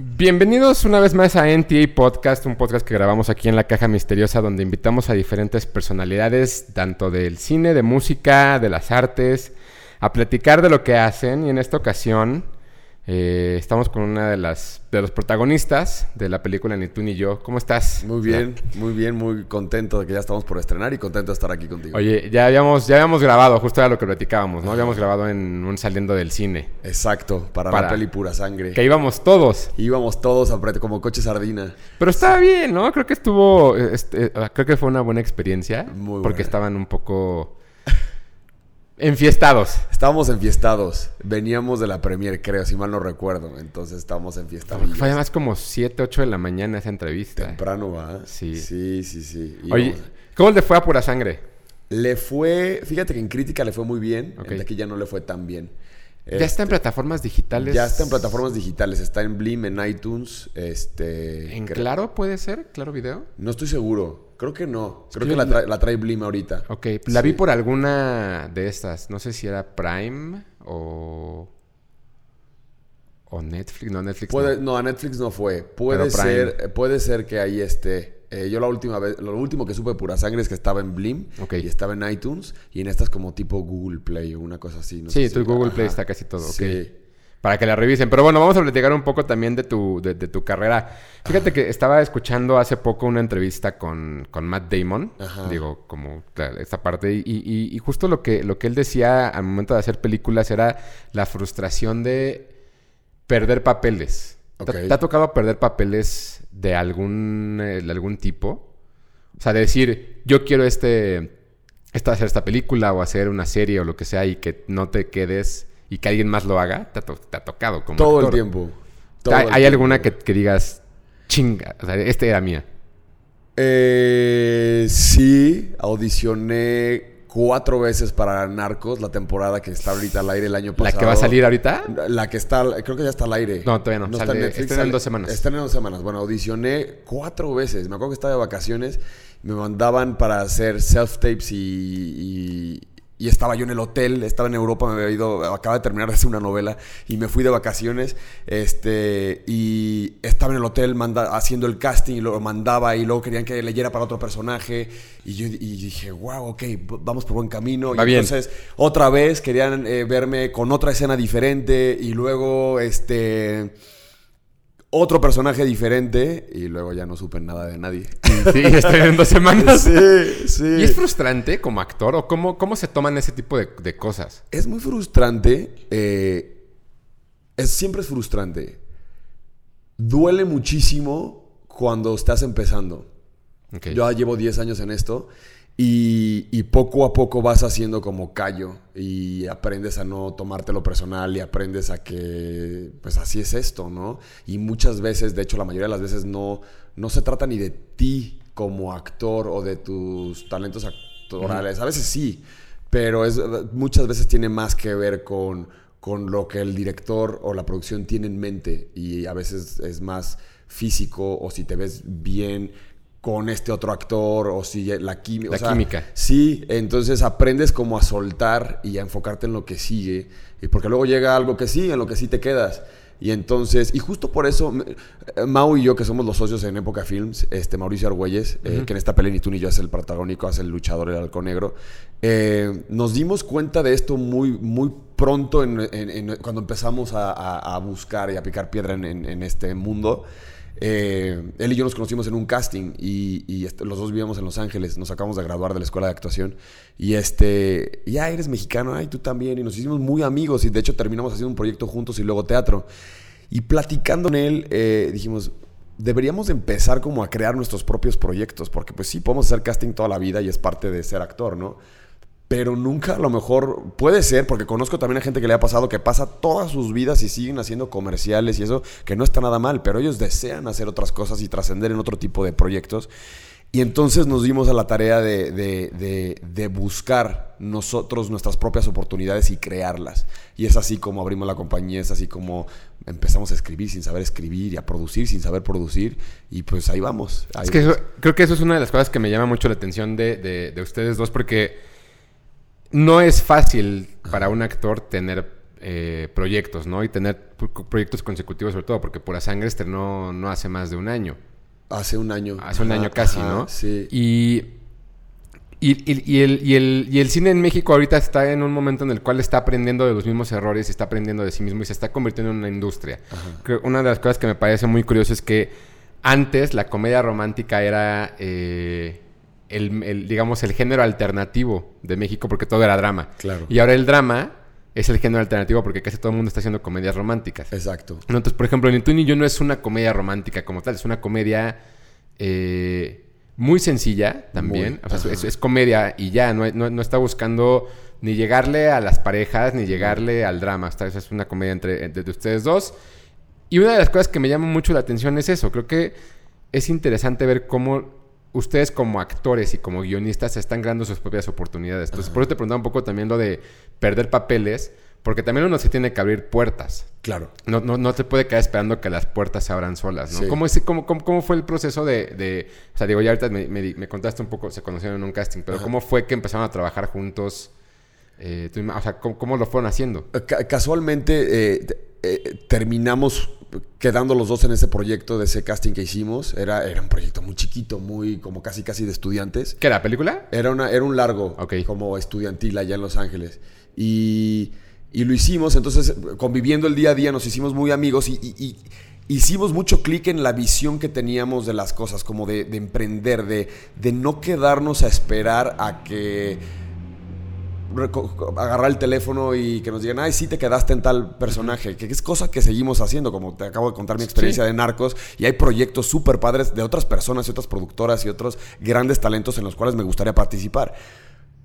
Bienvenidos una vez más a NTA Podcast, un podcast que grabamos aquí en la Caja Misteriosa donde invitamos a diferentes personalidades, tanto del cine, de música, de las artes, a platicar de lo que hacen. Y en esta ocasión eh, estamos con una de las de los protagonistas de la película Ni tú ni yo. ¿Cómo estás? Muy bien, muy bien, muy contento de que ya estamos por estrenar y contento de estar aquí contigo. Oye, ya habíamos, ya habíamos grabado, justo era lo que platicábamos, ¿no? Habíamos grabado en un saliendo del cine. Exacto, para, Para- la peli pura sangre. Que íbamos todos. Íbamos todos apretado como coche sardina. Pero estaba bien, ¿no? Creo que estuvo. este, eh, creo que fue una buena experiencia. Muy Porque buena. estaban un poco. Enfiestados. Estábamos enfiestados. Veníamos de la premier, creo, si mal no recuerdo. Entonces estábamos enfiestados. Fue además como 7, 8 de la mañana esa entrevista. Temprano, ¿va? Sí. Sí, sí, sí. Oye, ¿cómo le fue a pura sangre? Le fue, fíjate que en crítica le fue muy bien, Ok. en taquilla no le fue tan bien. Ya está en plataformas digitales. Ya está en plataformas digitales, está en Blim, en iTunes, este... ¿En Claro puede ser? ¿Claro Video? No estoy seguro, creo que no. Creo que la trae, la trae Blim ahorita. Ok, la vi por alguna de estas. No sé si era Prime o. O Netflix. No, Netflix. Puede, no. no, a Netflix no fue. Puede ser, puede ser que ahí esté. Eh, yo la última vez, lo último que supe de pura sangre es que estaba en Blim Ok. y estaba en iTunes y en estas como tipo Google Play o una cosa así. no Sí, sé tu si- Google Play ajá. está casi todo. Sí. Para que la revisen. Pero bueno, vamos a platicar un poco también de tu, de, de tu carrera. Fíjate que estaba escuchando hace poco una entrevista con, con Matt Damon. Ajá. Digo, como esta parte. Y, y- y justo lo que, lo que él decía al momento de hacer películas era la frustración de perder papeles. ¿Te- Ok. ¿Te, ha tocado perder papeles de algún, eh, de algún tipo? O sea, de decir, yo quiero este, esta, hacer esta película o hacer una serie o lo que sea y que no te quedes y que alguien más lo haga, te ha, to- te ha tocado como Todo el tiempo. Todo ¿Hay, el hay tiempo. alguna que, que digas, chinga, o sea, esta era mía? Eh, sí, audicioné cuatro veces para Narcos, la temporada que está ahorita al aire el año ¿La pasado. que va a salir ahorita? La que está, creo que ya está al aire. No, todavía no. está Sale- en Netflix. dos semanas. Estrena en dos semanas. Bueno, audicioné cuatro veces. Me acuerdo que estaba de vacaciones. Me mandaban para hacer self-tapes y, y, y estaba yo en el hotel. Estaba en Europa, me había ido, acaba de terminar de hacer una novela y me fui de vacaciones. Este, y estaba en el hotel manda, haciendo el casting y lo mandaba y luego querían que leyera para otro personaje. Y yo y dije, wow, ok, vamos por buen camino. Va y bien. entonces otra vez querían eh, verme con otra escena diferente y luego este otro personaje diferente y luego ya no supe nada de nadie. Sí, estoy en dos semanas. sí, sí. ¿Y es frustrante como actor o cómo, cómo se toman ese tipo de, de cosas? Es muy frustrante. eh, es, siempre es frustrante. Duele muchísimo cuando estás empezando. Yo ya llevo 10 años en esto y, y poco a poco vas haciendo como callo y aprendes a no tomártelo personal y aprendes a que pues así es esto, ¿no? Y muchas veces, de hecho la mayoría de las veces no, no se trata ni de ti como actor o de tus talentos actorales. A veces sí, pero es, muchas veces tiene más que ver con, con lo que el director o la producción tiene en mente y a veces es más físico o si te ves bien con este otro actor o si la, o La sea, química. Sí, entonces aprendes como a soltar y a enfocarte en lo que sigue y porque luego llega algo que sí, en lo que sí te quedas. Y entonces, y justo por eso, eh, Mau y yo, que somos los socios en Época Films, este Mauricio Argüelles, eh, que en esta pelea ni tú ni yo es el protagónico, hace el luchador, el halcón negro, eh, nos dimos cuenta de esto muy, muy pronto en- en- en- cuando empezamos a, a- a buscar y a picar piedra en este mundo. Eh, él y yo nos conocimos en un casting y, los dos vivíamos en Los Ángeles, nos acabamos de graduar de la escuela de actuación y este, ya eres mexicano, ay, tú también, y nos hicimos muy amigos y de hecho terminamos haciendo un proyecto juntos y luego teatro. Y platicando con él, eh, dijimos, deberíamos de empezar como a crear nuestros propios proyectos, porque pues sí, podemos hacer casting toda la vida y es parte de ser actor, ¿no? Pero nunca a lo mejor puede ser, porque conozco también a gente que le ha pasado que pasa todas sus vidas y siguen haciendo comerciales y eso, que no está nada mal, pero ellos desean hacer otras cosas y trascender en otro tipo de proyectos. Y entonces nos dimos a la tarea de, de- de- de buscar nosotros nuestras propias oportunidades y crearlas. Y es así como abrimos la compañía, es así como empezamos a escribir sin saber escribir y a producir sin saber producir. Y pues ahí vamos. ahí Es que vamos. eso- creo que eso es una de las cosas que me llama mucho la atención de ustedes dos, porque no es fácil para un actor tener eh, proyectos, ¿no? Y tener proyectos consecutivos sobre todo, porque Pura Sangre estrenó no hace más de un año. Hace un año. Hace un año casi, ¿no? Sí. Y, y, el, y, el, cine en México ahorita está en un momento en el cual está aprendiendo de los mismos errores, está aprendiendo de sí mismo y se está convirtiendo en una industria. una de las cosas que me parece muy curioso es que antes la comedia romántica era... Eh, el, digamos, el género alternativo de México porque todo era drama. Claro. Y ahora el drama es el género alternativo porque casi todo el mundo está haciendo comedias románticas. Exacto. Entonces, por ejemplo, Ni tú ni yo no es una comedia romántica como tal, es una comedia eh, muy sencilla también. o sea, es, comedia y ya, no, no, está buscando ni llegarle a las parejas ni llegarle al drama. Esta es una comedia entre, entre ustedes dos. Y una de las cosas que me llama mucho la atención es eso. Creo que es interesante ver cómo ustedes como actores y como guionistas están ganando sus propias oportunidades. Entonces, por eso te preguntaba un poco también lo de perder papeles, porque también uno se tiene que abrir puertas. Claro. No, no, no te puede quedar esperando que las puertas se abran solas, ¿no? ¿Cómo, es, cómo, cómo, fue el proceso de, O sea, digo, ya ahorita me, contaste un poco, se conocieron en un casting, pero ¿cómo fue que empezaron a trabajar juntos? Eh, o sea, ¿cómo, lo fueron haciendo? casualmente eh, eh, terminamos quedando los dos en ese proyecto de ese casting que hicimos. Era, era un proyecto muy chiquito, muy como casi casi de estudiantes. ¿Qué era? ¿Película? Era, una, era un largo, como estudiantil allá en Los Ángeles. Y, y, lo hicimos, entonces conviviendo el día a día nos hicimos muy amigos y, hicimos mucho clic en la visión que teníamos de las cosas, como de, de emprender, de, de no quedarnos a esperar a que agarrar el teléfono y que nos digan, ay, sí te quedaste en tal personaje, que es cosa que seguimos haciendo, como te acabo de contar mi experiencia de Narcos, y hay proyectos súper padres de otras personas y otras productoras y otros grandes talentos en los cuales me gustaría participar.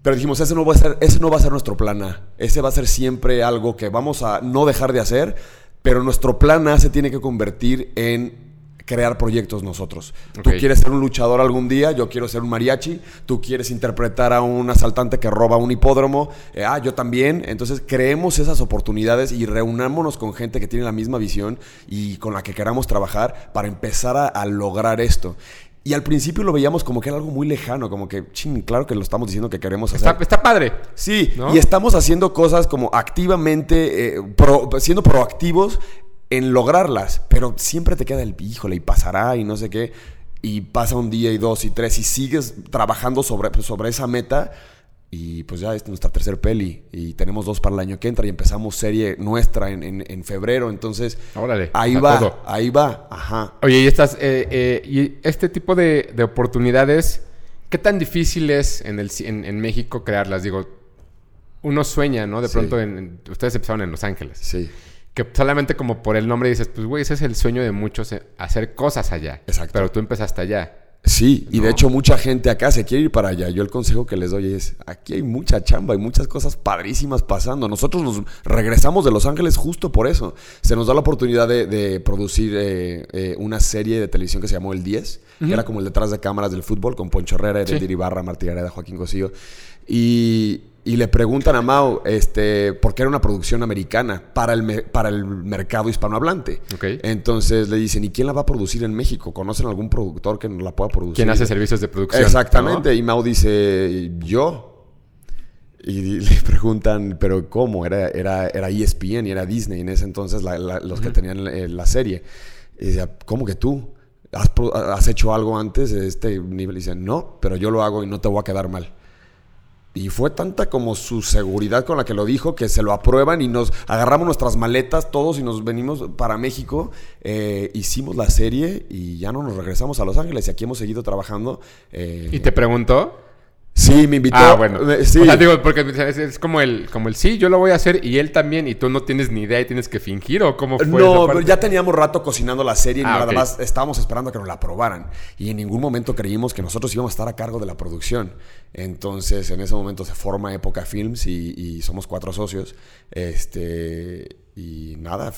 Pero dijimos, ese no va a ser, ese no va a ser nuestro plan A, ese va a ser siempre algo que vamos a no dejar de hacer, pero nuestro plan A se tiene que convertir en crear proyectos nosotros. Tú quieres ser un luchador algún día, yo quiero ser un mariachi, tú quieres interpretar a un asaltante que roba un hipódromo, eh, ah, yo también. Entonces creemos esas oportunidades y reunámonos con gente que tiene la misma visión y con la que queramos trabajar para empezar a, lograr esto. Y al principio lo veíamos como que era algo muy lejano, como que, ching, claro que lo estamos diciendo que queremos hacer. Está, padre. Sí, y estamos haciendo cosas como activamente, eh, siendo proactivos en lograrlas, pero siempre te queda el híjole y pasará y no sé qué, y pasa un día y dos y tres y sigues trabajando sobre, pues, sobre esa meta y pues ya es nuestra tercer peli y tenemos dos para el año que entra y empezamos serie nuestra en, febrero, entonces ahí va, ahí va, ajá. Oye, y estas, eh, eh, y este tipo de, oportunidades, ¿qué tan difícil es en, el, en, México crearlas? Digo, uno sueña, ¿no? De pronto, en, ustedes empezaron en Los Ángeles. Sí que solamente como por el nombre dices, pues güey, ese es el sueño de muchos, eh, hacer cosas allá. Exacto. Pero tú empezaste allá. Sí, y de hecho mucha gente acá se quiere ir para allá. Yo el consejo que les doy es, aquí hay mucha chamba, hay muchas cosas padrísimas pasando. Nosotros nos regresamos de Los Ángeles justo por eso. Se nos da la oportunidad de, producir eh, eh, una serie de televisión que se llamó El 10, que era como el detrás de cámaras del fútbol, con Poncho Herrera, Edir Ibarra, Martí Gareda, Joaquín Cosío. Y y le preguntan a Mao, este, porque era una producción americana para el, para el mercado hispanohablante. Entonces le dicen, ¿y quién la va a producir en México? ¿Conocen algún productor que la pueda producir? ¿Quién hace servicios de producción? Exactamente. Y Mao dice, yo. Y le preguntan, ¿pero cómo? Era, era, era ESPN y era Disney en ese entonces los que tenían eh, la, serie. Y decía, ¿cómo que tú? ¿Has, ¿Has, hecho algo antes de este nivel? Y dice, no, pero yo lo hago y no te voy a quedar mal. Y fue tanta como su seguridad con la que lo dijo que se lo aprueban y nos agarramos nuestras maletas todos y nos venimos para México. Eh, hicimos la serie y ya no nos regresamos a Los Ángeles y aquí hemos seguido trabajando. Eh, ¿Y te preguntó? Sí, me invitó. Ah, bueno. Sí. O sea, digo, porque es, como el, como el sí, yo lo voy a hacer y él también, y tú no tienes ni idea y tienes que fingir, o cómo fue. No, pero ya teníamos rato cocinando la serie y ah, nada más estábamos esperando a que nos la aprobaran. Y en ningún momento creímos que nosotros íbamos a estar a cargo de la producción. Entonces, en ese momento se forma Época Films y, y somos cuatro socios. Este y nada,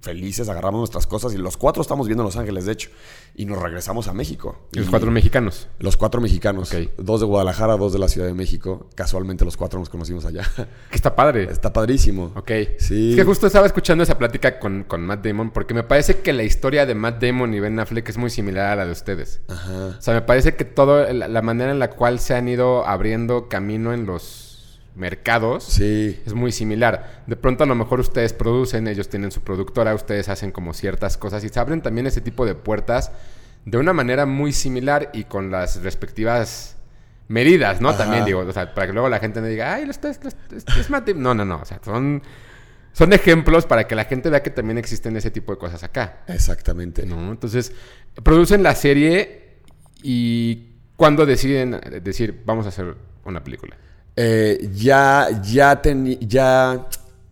felices, agarramos nuestras cosas y los cuatro estamos viendo Los Ángeles, de hecho, y nos regresamos a México. ¿Y los cuatro mexicanos? Los cuatro mexicanos. Dos de Guadalajara, dos de la Ciudad de México. Casualmente los cuatro nos conocimos allá. Que está padre. Está padrísimo. Ok. Sí. Es que justo estaba escuchando esa plática con, con, Matt Damon porque me parece que la historia de Matt Damon y Ben Affleck es muy similar a la de ustedes. Ajá. O sea, me parece que todo, la manera en la cual se han ido abriendo camino en los mercados, Sí. es muy similar. De pronto a lo mejor ustedes producen, ellos tienen su productora, ustedes hacen como ciertas cosas y se abren también ese tipo de puertas de una manera muy similar y con las respectivas medidas, ¿no? Ajá. También digo, o sea, para que luego la gente no diga, ay, esto es, mate-". No, no, no, o sea, son, son ejemplos para que la gente vea que también existen ese tipo de cosas acá. Exactamente. ¿no? Entonces, producen la serie y cuando deciden decir, vamos a hacer una película. Eh, ya, ya, ya,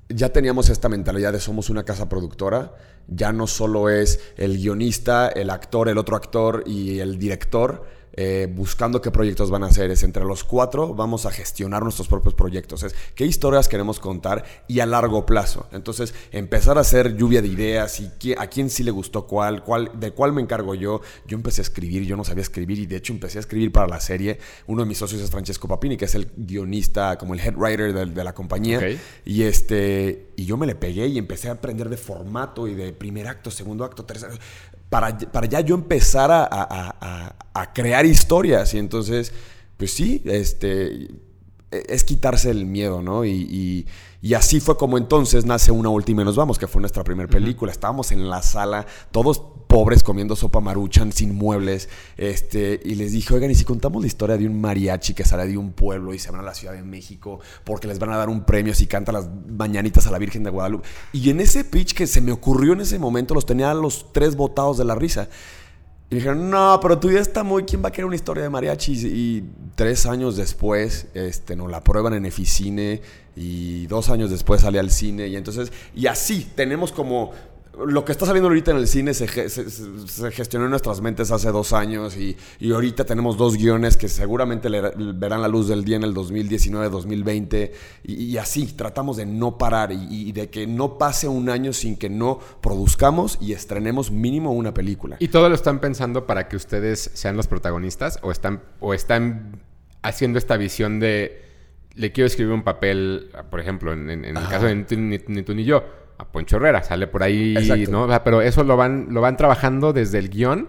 ya teníamos esta mentalidad de somos una casa productora. Ya no solo es el guionista, el actor, el otro actor y el director eh, buscando qué proyectos van a hacer. Es entre los cuatro vamos a gestionar nuestros propios proyectos. Es qué historias queremos contar y a largo plazo. Entonces, empezar a hacer lluvia de ideas y qui- a quién sí le gustó cuál, cuál, de cuál me encargo yo. Yo empecé a escribir, yo no sabía escribir y de hecho empecé a escribir para la serie. Uno de mis socios es Francesco Papini, que es el guionista, como el head writer de, de la compañía. Y este y yo me le pegué y empecé a aprender de formato y de primer acto, segundo acto, tercer para, para ya yo empezar a, a- a- crear historias. Y entonces, pues sí, este es quitarse el miedo, ¿no? Y- y así fue como entonces nace Una Última y Nos Vamos, que fue nuestra primera película. Estábamos en la sala, todos pobres comiendo sopa maruchan, sin muebles, este, y les dije, oigan, ¿y si contamos la historia de un mariachi que sale de un pueblo y se van a la Ciudad de México porque les van a dar un premio si canta las mañanitas a la Virgen de Guadalupe? Y en ese pitch que se me ocurrió en ese momento, los tenía los tres botados de la risa. Y dijeron, no, pero tu idea está muy... ¿Quién va a querer una historia de mariachis? Y tres años después, este, nos la prueban en Eficine y dos años después sale al cine. Y entonces, y así, tenemos como... Lo que está saliendo ahorita en el cine se, se- gestionó en nuestras mentes hace dos años y, y ahorita tenemos dos guiones que seguramente le- verán la luz del día en el 2019-2020 y, y así tratamos de no parar y, y de que no pase un año sin que no produzcamos y estrenemos mínimo una película. ¿Y todo lo están pensando para que ustedes sean los protagonistas o están, o están haciendo esta visión de le quiero escribir un papel, por ejemplo, en, en- en el caso de ni, ni- ni tú ni yo, a Poncho Herrera, sale por ahí, Exacto. ¿no? O sea, pero eso lo van, lo van trabajando desde el guion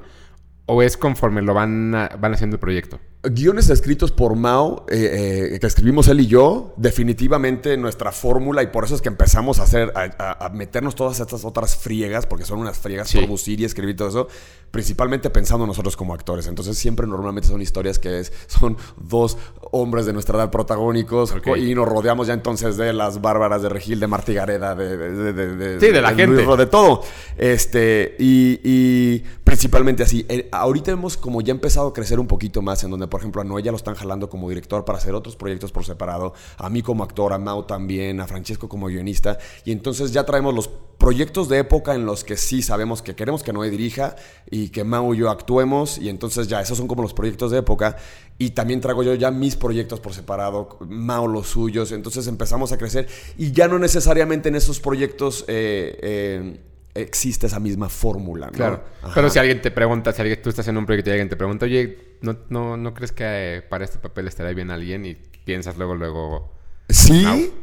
o es conforme lo van, a- van haciendo el proyecto. Guiones escritos por Mao, eh, eh, que escribimos él y yo, definitivamente nuestra fórmula, y por eso es que empezamos a hacer, a, meternos todas estas otras friegas, porque son unas friegas Sí. producir y escribir todo eso, principalmente pensando nosotros como actores. Entonces siempre normalmente son historias que es, son dos hombres de nuestra edad protagónicos, y nos rodeamos ya entonces de las bárbaras de Regil, de Martí Gareda, de, de, de- de- Sí, de la gente. Luis de todo. Este, y, y principalmente así. Eh, ahorita hemos como ya empezado a crecer un poquito más, en donde, por ejemplo, a Noé ya lo están jalando como director para hacer otros proyectos por separado, a mí como actor, a Mau también, a Francesco como guionista, y entonces ya traemos los proyectos de época en los que sí sabemos que queremos que Noé dirija y que Mau y yo actuemos, y entonces ya esos son como los proyectos de época, y también traigo yo ya mis proyectos por separado, Mau los suyos, entonces empezamos a crecer, y ya no necesariamente en esos proyectos... eh, eh, existe esa misma fórmula, ¿no? Claro. Ajá. Pero si alguien te pregunta, si alguien, tú estás en un proyecto y alguien te pregunta, oye, ¿no, no, no crees que eh, para este papel estaría bien alguien? Y piensas luego, luego... Sí.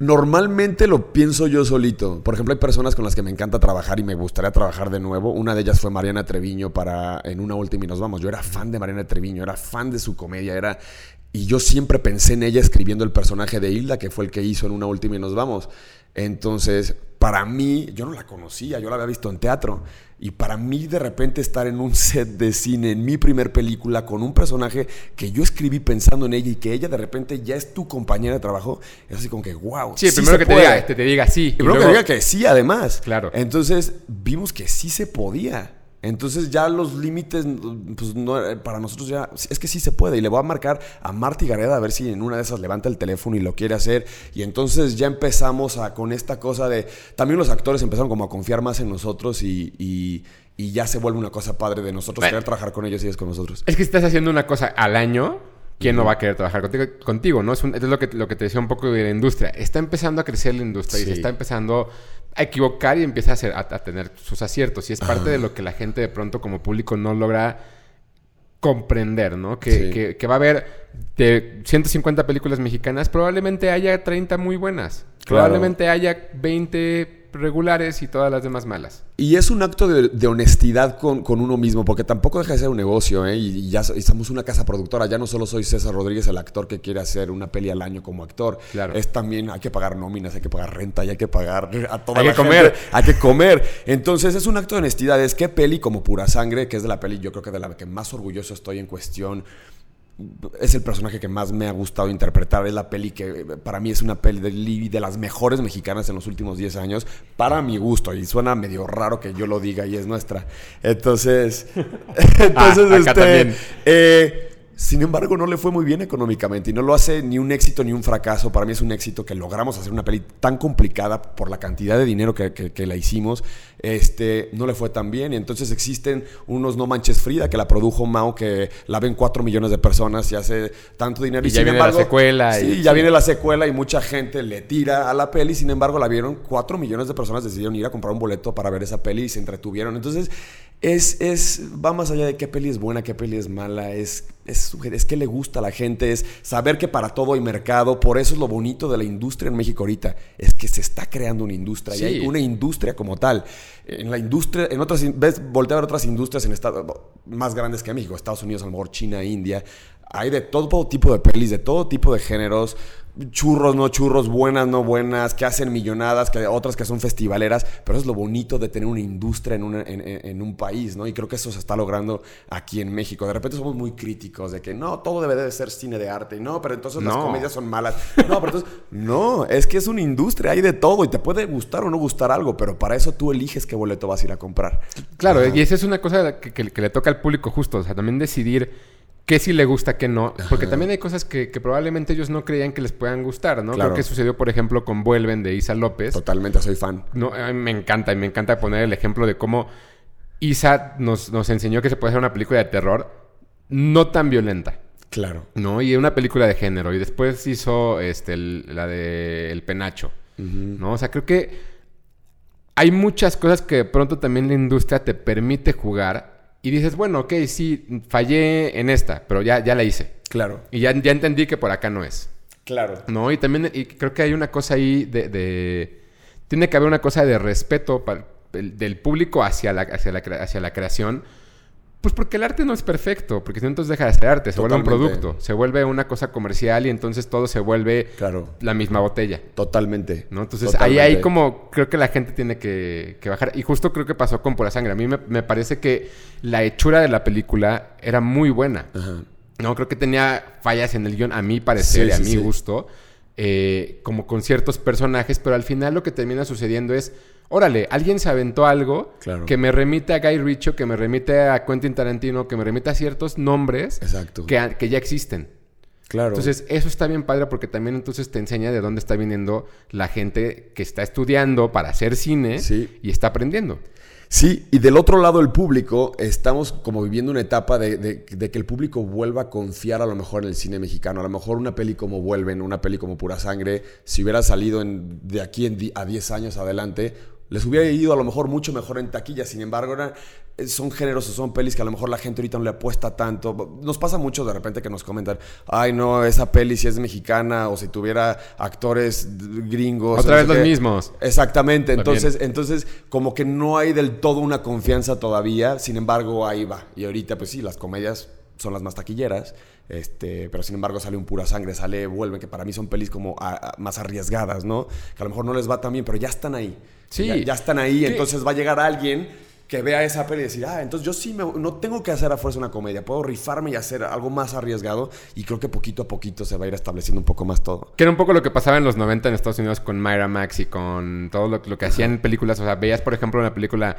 Normalmente lo pienso yo solito. Por ejemplo, hay personas con las que me encanta trabajar y me gustaría trabajar de nuevo. Una de ellas fue Mariana Treviño para En una última y nos vamos. Yo era fan de Mariana Treviño, era fan de su comedia, era y yo siempre pensé en ella escribiendo el personaje de Hilda, que fue el que hizo en una última y nos vamos. Entonces, para mí, yo no la conocía, yo la había visto en teatro. Y para mí, de repente, estar en un set de cine, en mi primer película, con un personaje que yo escribí pensando en ella y que ella de repente ya es tu compañera de trabajo, es así como que, wow. Sí, primero que te diga, te, te diga sí. Y primero luego- que diga que sí, además. Claro. Entonces, vimos que sí se podía. Entonces ya los límites, pues no, eh, para nosotros ya, es que sí se puede. Y le voy a marcar a Marty Gareda a ver si en una de esas levanta el teléfono y lo quiere hacer. Y entonces ya empezamos a, con esta cosa de, también los actores empezaron como a confiar más en nosotros y, y- y ya se vuelve una cosa padre de nosotros Bueno. querer trabajar con ellos y ellos con nosotros. Es que estás haciendo una cosa al año, ¿quién no va a querer trabajar contigo? contigo ¿no? Es, un- es lo, que, lo que te decía un poco de la industria. Está empezando a crecer la industria y se está empezando a equivocar y empieza a, hacer- a- a tener sus aciertos. Y es parte de lo que la gente de pronto como público no logra comprender, ¿no? Que, Sí. que- que va a haber de 150 películas mexicanas, probablemente haya 30 muy buenas. Claro. Probablemente haya 20 regulares y todas las demás malas. Y es un acto de, honestidad con, uno mismo, porque tampoco deja de ser un negocio, ¿eh? Y, ya somos una casa productora. Ya no solo soy César Rodríguez, el actor que quiere hacer una peli al año como actor. Claro. Es también, hay que pagar nóminas, hay que pagar renta, y hay que pagar a toda hay que comer. Hay que comer. Entonces es un acto de honestidad. Es que peli como Pura Sangre, que es de la peli, yo creo que de la que más orgulloso estoy en cuestión es el personaje que más me ha gustado interpretar. Es la peli que para mí es una peli de, de las mejores mexicanas en los últimos 10 años, para mi gusto. Y suena medio raro que yo lo diga y es nuestra. Entonces, entonces ah, este, eh, sin embargo, no le fue muy bien económicamente y no lo hace ni un éxito ni un fracaso. Para mí es un éxito que logramos hacer una peli tan complicada por la cantidad de dinero que, la hicimos. Este, no le fue tan bien. Y entonces existen unos No Manches Frida que la produjo Mao, que la ven 4 millones de personas y hace tanto dinero. Y, ya viene la secuela. Sí, ya viene la secuela y mucha gente le tira a la peli. Sin embargo, la vieron 4 millones de personas, decidieron ir a comprar un boleto para ver esa peli y se entretuvieron. Entonces, es, es, va más allá de qué peli es buena, qué peli es mala, es, es, es que le gusta a la gente, es saber que para todo hay mercado, por eso es lo bonito de la industria en México ahorita, es que se está creando una industria y hay una industria como tal. En la industria, en otras, ves, voltea a ver otras industrias en Estados más grandes que México, Estados Unidos, a lo mejor China, India, hay de todo tipo de pelis, de todo tipo de géneros, churros, no churros, buenas, no buenas, que hacen millonadas, que otras que son festivaleras, pero eso es lo bonito de tener una industria en, un país, ¿no? Y creo que eso se está logrando aquí en México. De repente somos muy críticos de que no, todo debe de ser cine de arte, y no, pero entonces las comedias son malas. No, pero entonces, no, es que es una industria, hay de todo y te puede gustar o no gustar algo, pero para eso tú eliges qué boleto vas a ir a comprar. Claro, y esa es una cosa que, que le toca al público justo, o sea, también decidir qué sí le gusta, qué no. Porque también hay cosas que, probablemente ellos no creían que les puedan gustar, ¿no? Creo que sucedió, por ejemplo, con Vuelven de Isa López. Totalmente, soy fan. No, a mí me encanta y me encanta poner el ejemplo de cómo Isa nos, nos enseñó que se puede hacer una película de terror no tan violenta. Claro. ¿No? Y una película de género. Y después hizo este, la de El Penacho. ¿No? O sea, creo que hay muchas cosas que de pronto también la industria te permite jugar y dices, bueno, ok, sí, fallé en esta, pero ya, ya la hice. Claro. Y ya, ya entendí que por acá no es. Claro. No, y también y creo que hay una cosa ahí de, Tiene que haber una cosa de respeto del público hacia la, hacia la, hacia la creación pues porque el arte no es perfecto, porque si no entonces deja de ser arte, se vuelve un producto, se vuelve una cosa comercial y entonces todo se vuelve claro. la misma botella. Totalmente. ¿no? Entonces ahí hay como, creo que la gente tiene que, bajar. Y justo creo que pasó con Pura Sangre. A mí me, parece que la hechura de la película era muy buena. No, creo que tenía fallas en el guion, a mi parecer y a mi gusto, eh, como con ciertos personajes, pero al final lo que termina sucediendo es órale, alguien se aventó algo que me remite a Guy Ritchie, que me remite a Quentin Tarantino, que me remite a ciertos nombres Que, que, ya existen. Claro. Entonces, eso está bien padre porque también entonces te enseña de dónde está viniendo la gente que está estudiando para hacer cine y está aprendiendo. Sí, y del otro lado el público, estamos como viviendo una etapa de, que el público vuelva a confiar a lo mejor en el cine mexicano. A lo mejor una peli como Vuelven, una peli como Pura Sangre, si hubiera salido de aquí a 10 años adelante, les hubiera ido a lo mejor mucho mejor en taquilla. Sin embargo, eh, son géneros o son pelis que a lo mejor la gente ahorita no le apuesta tanto. Nos pasa mucho de repente que nos comentan, ay no, esa peli si es mexicana o si tuviera actores gringos. Otra vez los mismos. Exactamente. Entonces, entonces, como que no hay del todo una confianza todavía. Sin embargo, ahí va. Y ahorita, pues sí, las comedias son las más taquilleras. Este, pero sin embargo sale un pura sangre, sale Vuelven, que para mí son pelis como más arriesgadas, ¿no? Que a lo mejor no les va tan bien, pero ya están ahí. Sí. Ya, están ahí, entonces va a llegar alguien que vea esa peli y decir, ah, entonces yo sí no tengo que hacer a fuerza una comedia, puedo rifarme y hacer algo más arriesgado y creo que poquito a poquito se va a ir estableciendo un poco más todo. Que era un poco lo que pasaba en los 90 en Estados Unidos con Myra Max y con todo lo, que hacían en películas, o sea, veías por ejemplo una película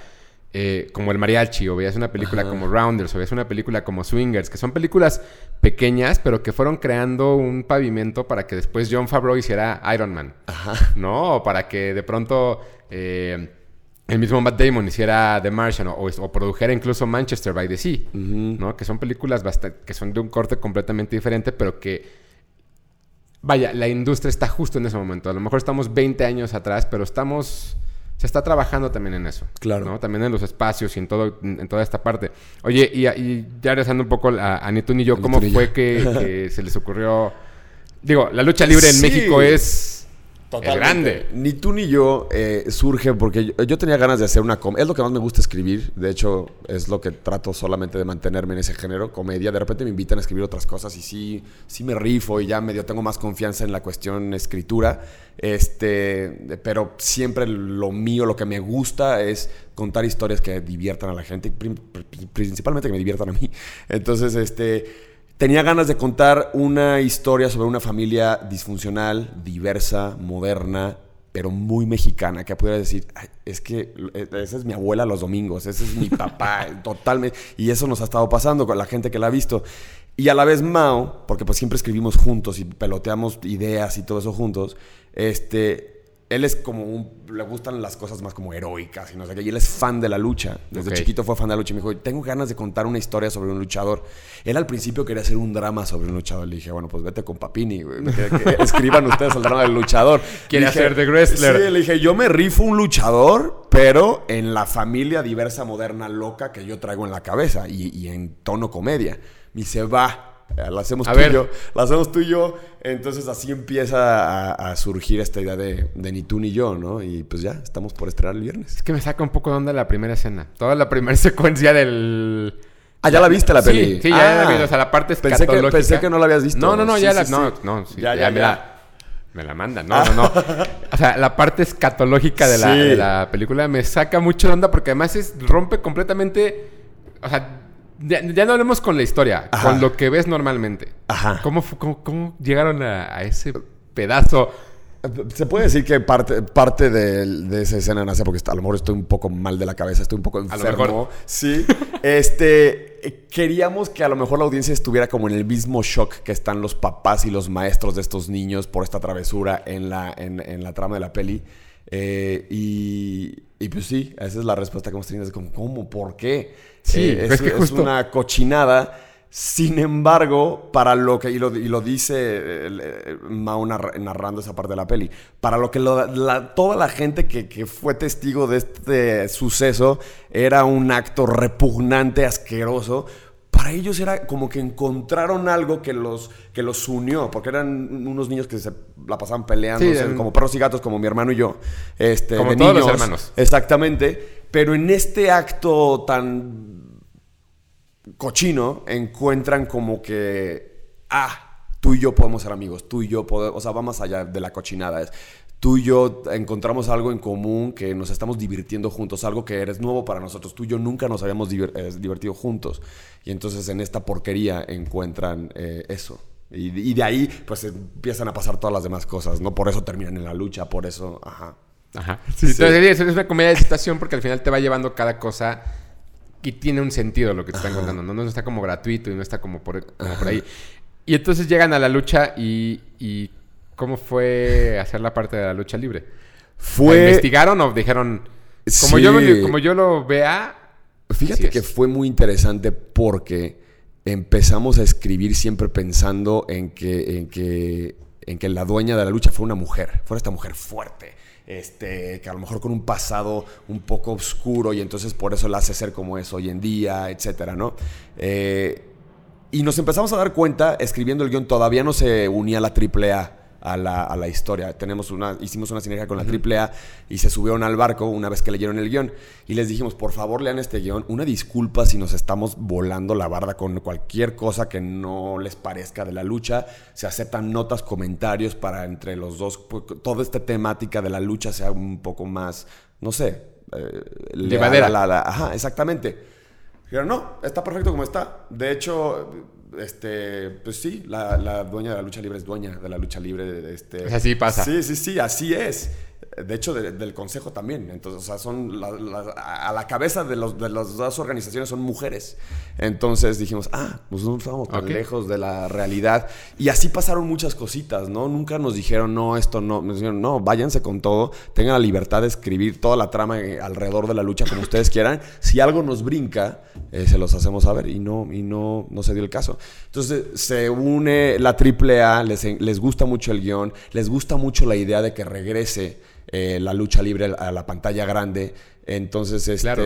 eh, como El Mariachi, o veías una película como Rounders, o veías una película como Swingers, que son películas pequeñas, pero que fueron creando un pavimento para que después John Favreau hiciera Iron Man. ¿No? O para que de pronto eh, el mismo Matt Damon hiciera The Martian, o, produjera incluso Manchester by the Sea. ¿No? Que son películas que son de un corte completamente diferente, pero que. Vaya, la industria está justo en ese momento. A lo mejor estamos 20 años atrás, pero estamos se está trabajando también en eso. Claro. ¿no? También en los espacios y en, todo, en toda esta parte. Oye, y, ya regresando un poco a, a y yo, ¿cómo fue que, se les ocurrió? Digo, la lucha libre en México es es grande. Ni tú ni yo eh, surge porque yo, yo tenía ganas de hacer una comedia. Es lo que más me gusta escribir. De hecho, es lo que trato solamente de mantenerme en ese género, comedia. De repente me invitan a escribir otras cosas y sí, sí me rifo y ya medio tengo más confianza en la cuestión escritura. Este, pero siempre lo mío, lo que me gusta es contar historias que diviertan a la gente, principalmente que me diviertan a mí. Entonces, este Tenía ganas de contar una historia sobre una familia disfuncional, diversa, moderna, pero muy mexicana, que pudiera decir, "Ay, es que esa es mi abuela los domingos, ese es mi papá, totalmente. Y eso nos ha estado pasando con la gente que la ha visto. Y a la vez Mao, porque pues siempre escribimos juntos y peloteamos ideas y todo eso juntos, este, él es como un, le gustan las cosas más como heroicas y no sé qué, y él es fan de la lucha. Desde chiquito fue fan de la lucha y me dijo, tengo ganas de contar una historia sobre un luchador. Él al principio quería hacer un drama sobre un luchador. Le dije, bueno, pues vete con Papini, güey. Escriban ustedes el drama del luchador. Quiere Dije, hacer de wrestler. Sí, le dije, yo me rifo un luchador, pero en la familia diversa, moderna, loca que yo traigo en la cabeza y, y en tono comedia. Me dice, va. Eh, La hacemos A tú ver. y yo. La hacemos tú y yo. Entonces así empieza a, a surgir esta idea de, de ni tú ni yo, ¿no? Y pues ya, estamos por estrenar el viernes. Es que me saca un poco de onda la primera escena. Toda la primera secuencia del... Ah, ¿ya la viste la peli? sí, ya Ah, la vi. O sea, la parte pensé que, pensé que no la habías visto. No, no, no, Sí, ya sí, la... No, no, Ya, ya, ya, me la... Me la mandan. No, no, no. O sea, la parte escatológica de la, Sí. de la película me saca mucho de onda porque además es, rompe completamente... O sea, ya, ya no hablemos con la historia, Ajá. con lo que ves normalmente. Ajá. ¿Cómo, cómo, cómo llegaron a, a ese pedazo? Se puede decir que parte, parte de, de esa escena nace porque a lo mejor estoy un poco mal de la cabeza, estoy un poco lo enfermo. mejor. Sí. Este, queríamos que a lo mejor la audiencia estuviera como en el mismo shock que están los papás y los maestros de estos niños por esta travesura en la, en, en la trama de la peli. Eh, y, y pues sí, esa es la respuesta que hemos tenido. Es como, ¿cómo? ¿Por qué? Sí, Eh, es que justo- una cochinada. Sin embargo, para lo que, y lo, y lo dice Mao narra- narrando esa parte de la peli, para lo que lo- la- toda la gente que, que fue testigo de este suceso era un acto repugnante, asqueroso. Para ellos era como que encontraron algo que los, que los unió, porque eran unos niños que se la pasaban peleando, Sí, como perros y gatos, como mi hermano y yo. Este, Como de todos los hermanos. Exactamente. Pero en este acto tan cochino encuentran como que, ah, tú y yo podemos ser amigos, tú y yo podemos, o sea, va más allá de la cochinada. Es, tú y yo encontramos algo en común que nos estamos divirtiendo juntos, algo que eres nuevo para nosotros. Tú y yo nunca nos habíamos eh, divertido juntos. Y entonces en esta porquería encuentran eh, eso. Y, y de ahí, pues empiezan a pasar todas las demás cosas, ¿no? Por eso terminan en la lucha, por eso, ajá. Ajá. Sí, Sí. entonces, es una comedia de situación porque al final te va llevando cada cosa y tiene un sentido lo que te están contando. ¿no? no está como gratuito y no está como por, como por ahí. Y entonces llegan a la lucha y, y ¿cómo fue hacer la parte de la lucha libre? ¿La Fue... ¿Investigaron o dijeron, como, Sí. yo, me- como yo lo vea... Fíjate que es"? fue muy interesante porque empezamos a escribir siempre pensando en que, en que, en que la dueña de la lucha fue una mujer, fuera esta mujer fuerte, este, que a lo mejor con un pasado un poco oscuro y entonces por eso la hace ser como es hoy en día, etcétera, ¿no? Eh, y nos empezamos a dar cuenta, escribiendo el guion, todavía no se unía la AAA a la, a la historia. Tenemos una, hicimos una sinergia con la AAA y se subieron al barco una vez que leyeron el guion. Y les dijimos, por favor, lean este guion. Una disculpa si nos estamos volando la barda con cualquier cosa que no les parezca de la lucha. Se aceptan notas, comentarios para entre los dos, pues, toda esta temática de la lucha sea un poco más, no sé, eh, leal Llevadera. a la- la- ajá, exactamente. Dijeron, no, está perfecto como está. De hecho, este, pues sí, la, la dueña de la lucha libre es dueña de la lucha libre. Este, O sea, sí pasa. Sí, sí, sí, así es. De hecho, de- del consejo también. Entonces, o sea, son la- la- a la cabeza de, los, de las dos organizaciones son mujeres. Entonces dijimos, ah, pues no estamos tan lejos de la realidad. Y así pasaron muchas cositas, ¿no? Nunca nos dijeron, no, esto no. Nos dijeron, no, váyanse con todo. Tengan la libertad de escribir toda la trama eh, alrededor de la lucha como ustedes quieran. Si algo nos brinca, eh, se los hacemos saber. Y no, y no, no se dio el caso. Entonces se une la AAA, les, les gusta mucho el guion, les gusta mucho la idea de que regrese eh, la lucha libre a la pantalla grande. Entonces, este. Claro.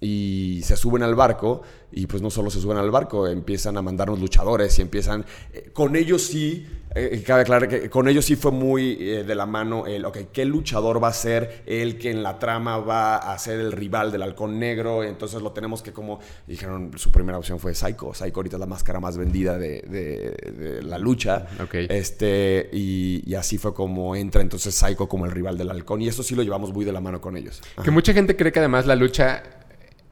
Y se suben al barco. Y pues no solo se suben al barco, empiezan a mandarnos luchadores y empiezan. eh, con ellos sí eh, cabe aclarar que con ellos sí fue muy eh, de la mano el, ok, ¿qué luchador va a ser el que en la trama va a ser el rival del halcón negro? Entonces lo tenemos que como, dijeron, su primera opción fue Psycho. Psycho ahorita es la máscara más vendida de, de- de la lucha. Ok. Este, y, y así fue como entra entonces Psycho como el rival del halcón. Y eso sí lo llevamos muy de la mano con ellos. Que mucha gente cree que además la lucha.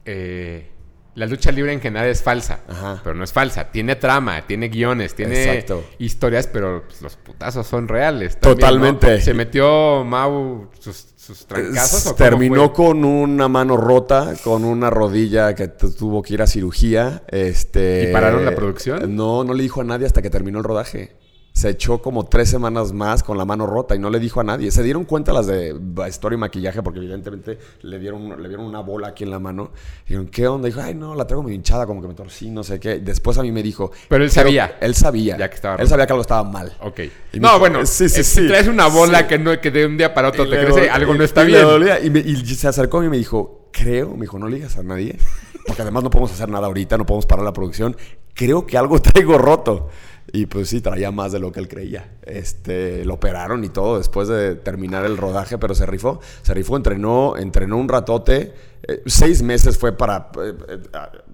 eh, la lucha libre en general es falsa. Ajá. Pero no es falsa. Tiene trama, tiene guiones, tiene Exacto. historias, pero pues, los putazos son reales. también, Totalmente. ¿no? ¿Se metió Mau sus, sus trancazos o Terminó con una mano rota, con una rodilla que tu- tuvo que ir a cirugía. Este, ¿Y pararon la producción? No, no le dijo a nadie hasta que terminó el rodaje. Se echó como tres semanas más con la mano rota y no le dijo a nadie. Se dieron cuenta las de historia y maquillaje porque evidentemente le dieron, le dieron una bola aquí en la mano. Dijeron, ¿qué onda? Dijo, ay, no, la traigo medio hinchada, como que me torcí, no sé qué. Después a mí me dijo... Pero él "Creo- sabía. Él sabía. Ya que estaba Él sabía que algo estaba mal. Ok. Y No, dijo, bueno, sí, sí, eh, sí. si traes una bola Sí. que, no, que de un día para otro Y te crece, algo no está y bien. dolía. Y, me- y se acercó a mí y me dijo, creo, me dijo, no le digas a nadie, porque además no podemos hacer nada ahorita, no podemos parar la producción. Creo que algo traigo roto. Y pues sí, traía más de lo que él creía. Este, lo operaron y todo después de terminar el rodaje, pero se rifó. Se rifó, entrenó, entrenó un ratote. Eh, seis meses fue para eh, eh,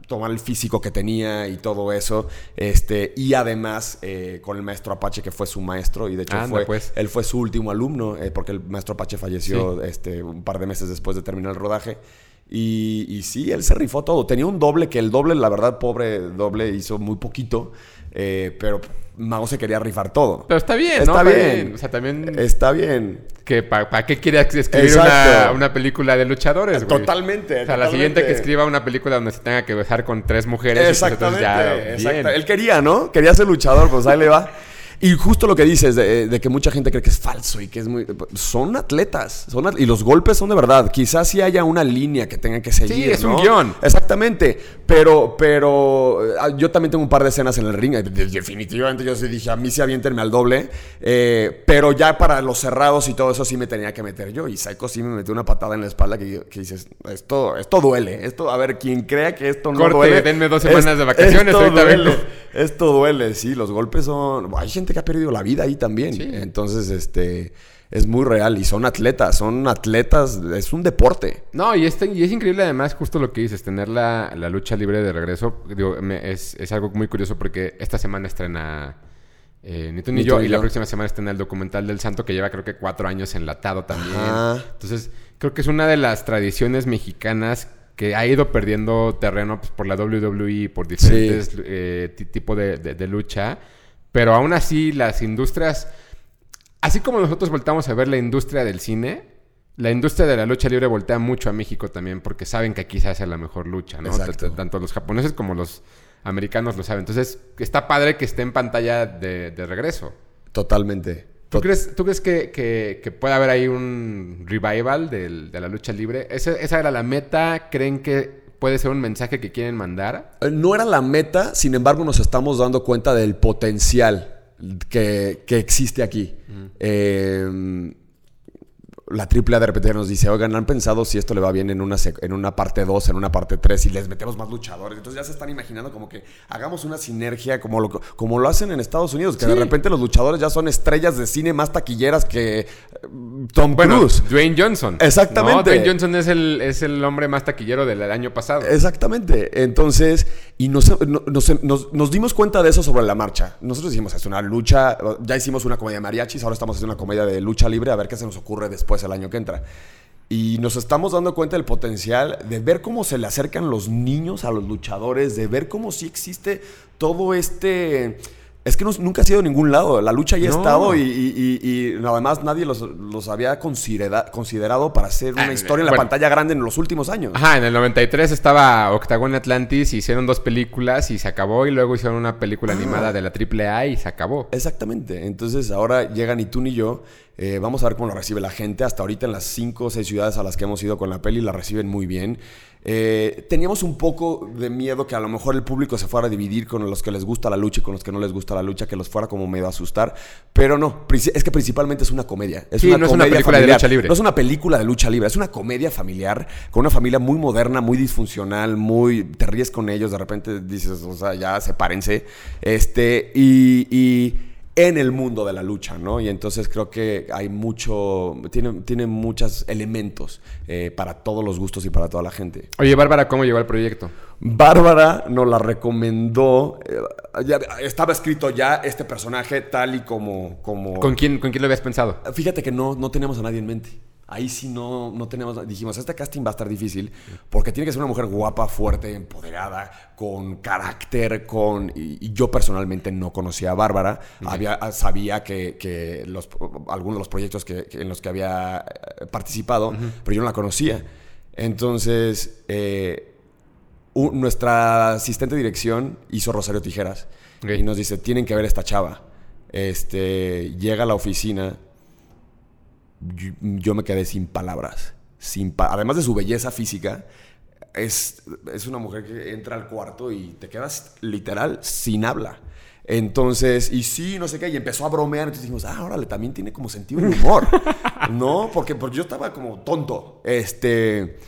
tomar el físico que tenía y todo eso. Este, y además eh, con el maestro Apache, que fue su maestro, y de hecho Anda, fue, pues. él fue su último alumno, porque el maestro Apache falleció este, un par de meses después de terminar el rodaje. Y, y sí, él se rifó todo. Tenía un doble que el doble, la verdad, pobre doble, hizo muy poquito. eh, pero Mao se quería rifar todo. Pero está bien, Está ¿no? bien. O sea, también... Está bien. que ¿Para qué quiere escribir una, una película de luchadores, güey? Totalmente. O sea, la siguiente que escriba una película donde se tenga que besar con tres mujeres. pues Exactamente. entonces ya, exacto. bien. Él quería, ¿no? Quería ser luchador, pues ahí le va. Y justo lo que dices de, de que mucha gente cree que es falso y que es muy... Son atletas. Son y los golpes son de verdad. Quizás sí haya una línea que tengan que seguir. es un guion. Exactamente. Pero, pero eh, yo también tengo un par de escenas en el ring. eh, de- Definitivamente yo sí dije, a mí sí aviéntenme al doble. Eh, pero ya para los cerrados y todo eso sí me tenía que meter yo. Y Psycho sí me metió una patada en la espalda que, que dices, esto, esto duele. Esto, a ver, quien crea que esto no Corte, duele. denme dos semanas de vacaciones, Esto ahorita duele. Esto duele, sí. Los golpes son... Hay gente que ha perdido la vida ahí también. Sí. Entonces, este... Es muy real y son atletas, son atletas, es un deporte. No, y, este, y es increíble además justo lo que dices, tener la, la lucha libre de regreso. Digo, me- es, es algo muy curioso porque esta semana estrena eh, Ni tú ni, Ni yo tú y la próxima semana estrena el documental del santo que lleva creo que cuatro años enlatado también. Ajá. Entonces, creo que es una de las tradiciones mexicanas que ha ido perdiendo terreno pues, por la WWE, por diferentes eh, ti- tipo de, de- de lucha. Pero aún así, las industrias, así como nosotros voltamos a ver la industria del cine, la industria de la lucha libre voltea mucho a México también porque saben que aquí se hace la mejor lucha, ¿no? Exacto. Tanto los japoneses como los americanos lo saben. Entonces, está padre que esté en pantalla de, de regreso. Totalmente. ¿Tú crees, tú crees que, que, que puede haber ahí un revival del- de la lucha libre? ¿Ese- ¿Esa era la meta? ¿Creen que puede ser un mensaje que quieren mandar? Eh, No era la meta, sin embargo nos estamos dando cuenta del potencial que, que existe aquí. Eh, la AAA de repente nos dice, oigan, ¿han pensado si esto le va bien en una, en una parte 2, en una parte 3 y les metemos más luchadores? Entonces ya se están imaginando como que hagamos una sinergia como lo, como lo hacen en Estados Unidos, que de repente los luchadores ya son estrellas de cine más taquilleras que eh, Tom Bueno, Cruise. Dwayne Johnson. Exactamente. ¿no? Dwayne Johnson es el, es el hombre más taquillero del año pasado. Exactamente. Entonces, y nos, no- nos, nos- nos dimos cuenta de eso sobre la marcha. Nosotros dijimos, es una lucha, ya hicimos una comedia de mariachis, ahora estamos haciendo una comedia de lucha libre, a ver qué se nos ocurre después el año que entra. Y nos estamos dando cuenta del potencial de ver cómo se le acercan los niños a los luchadores, de ver cómo sí existe todo este... Es que no- nunca ha sido ningún lado. La lucha ya ha estado y, y- y- y además nadie los, los había considera- considerado para hacer una Ah, historia en la bueno. pantalla grande en los últimos años. Ajá, en el 93 estaba Octagon Atlantis, hicieron dos películas y se acabó. Y luego hicieron una película Ah. animada de la AAA y se acabó. Exactamente. Entonces ahora llegan ni tú ni yo. eh, vamos a ver cómo lo recibe la gente. Hasta ahorita en las cinco o seis ciudades a las que hemos ido con la peli la reciben muy bien. Eh, teníamos un poco de miedo que a lo mejor el público se fuera a dividir con los que les gusta la lucha y con los que no les gusta la lucha, que los fuera como medio a asustar. Pero no, es que principalmente es una comedia. Es Sí, una no es una película de lucha libre. No es una película de lucha libre, es una comedia familiar con una familia muy moderna, muy disfuncional, muy te ríes con ellos, de repente dices, o sea, ya sepárense. Este, y, y en el mundo de la lucha, ¿no? Y entonces creo que hay mucho, tiene, tiene muchos elementos eh, para todos los gustos y para toda la gente. Oye, Bárbara, ¿cómo llegó al proyecto? Bárbara nos la recomendó, eh, ya estaba escrito ya este personaje tal y como... como... ¿Con quién, ¿Con quién lo habías pensado? Fíjate que no, no teníamos a nadie en mente. Ahí sí no, no tenemos. Dijimos, este casting va a estar difícil porque tiene que ser una mujer guapa, fuerte, empoderada, con carácter, con. Y, yo personalmente no conocía a Bárbara. Había, sabía que, los, algunos de los proyectos que, en los que había eh, participado, pero yo no la conocía. Entonces, eh, nuestra asistente de dirección hizo Rosario Tijeras y nos dice: Tienen que ver esta chava. Este, llega a la oficina yo, me quedé sin palabras. Sin Además de su belleza física, es, es una mujer que entra al cuarto y te quedas literal sin habla. Entonces, y sí, no sé qué, y empezó a bromear. Entonces dijimos, ah, órale, también tiene como sentido de humor. ¿No? Porque, porque yo estaba como tonto. Este.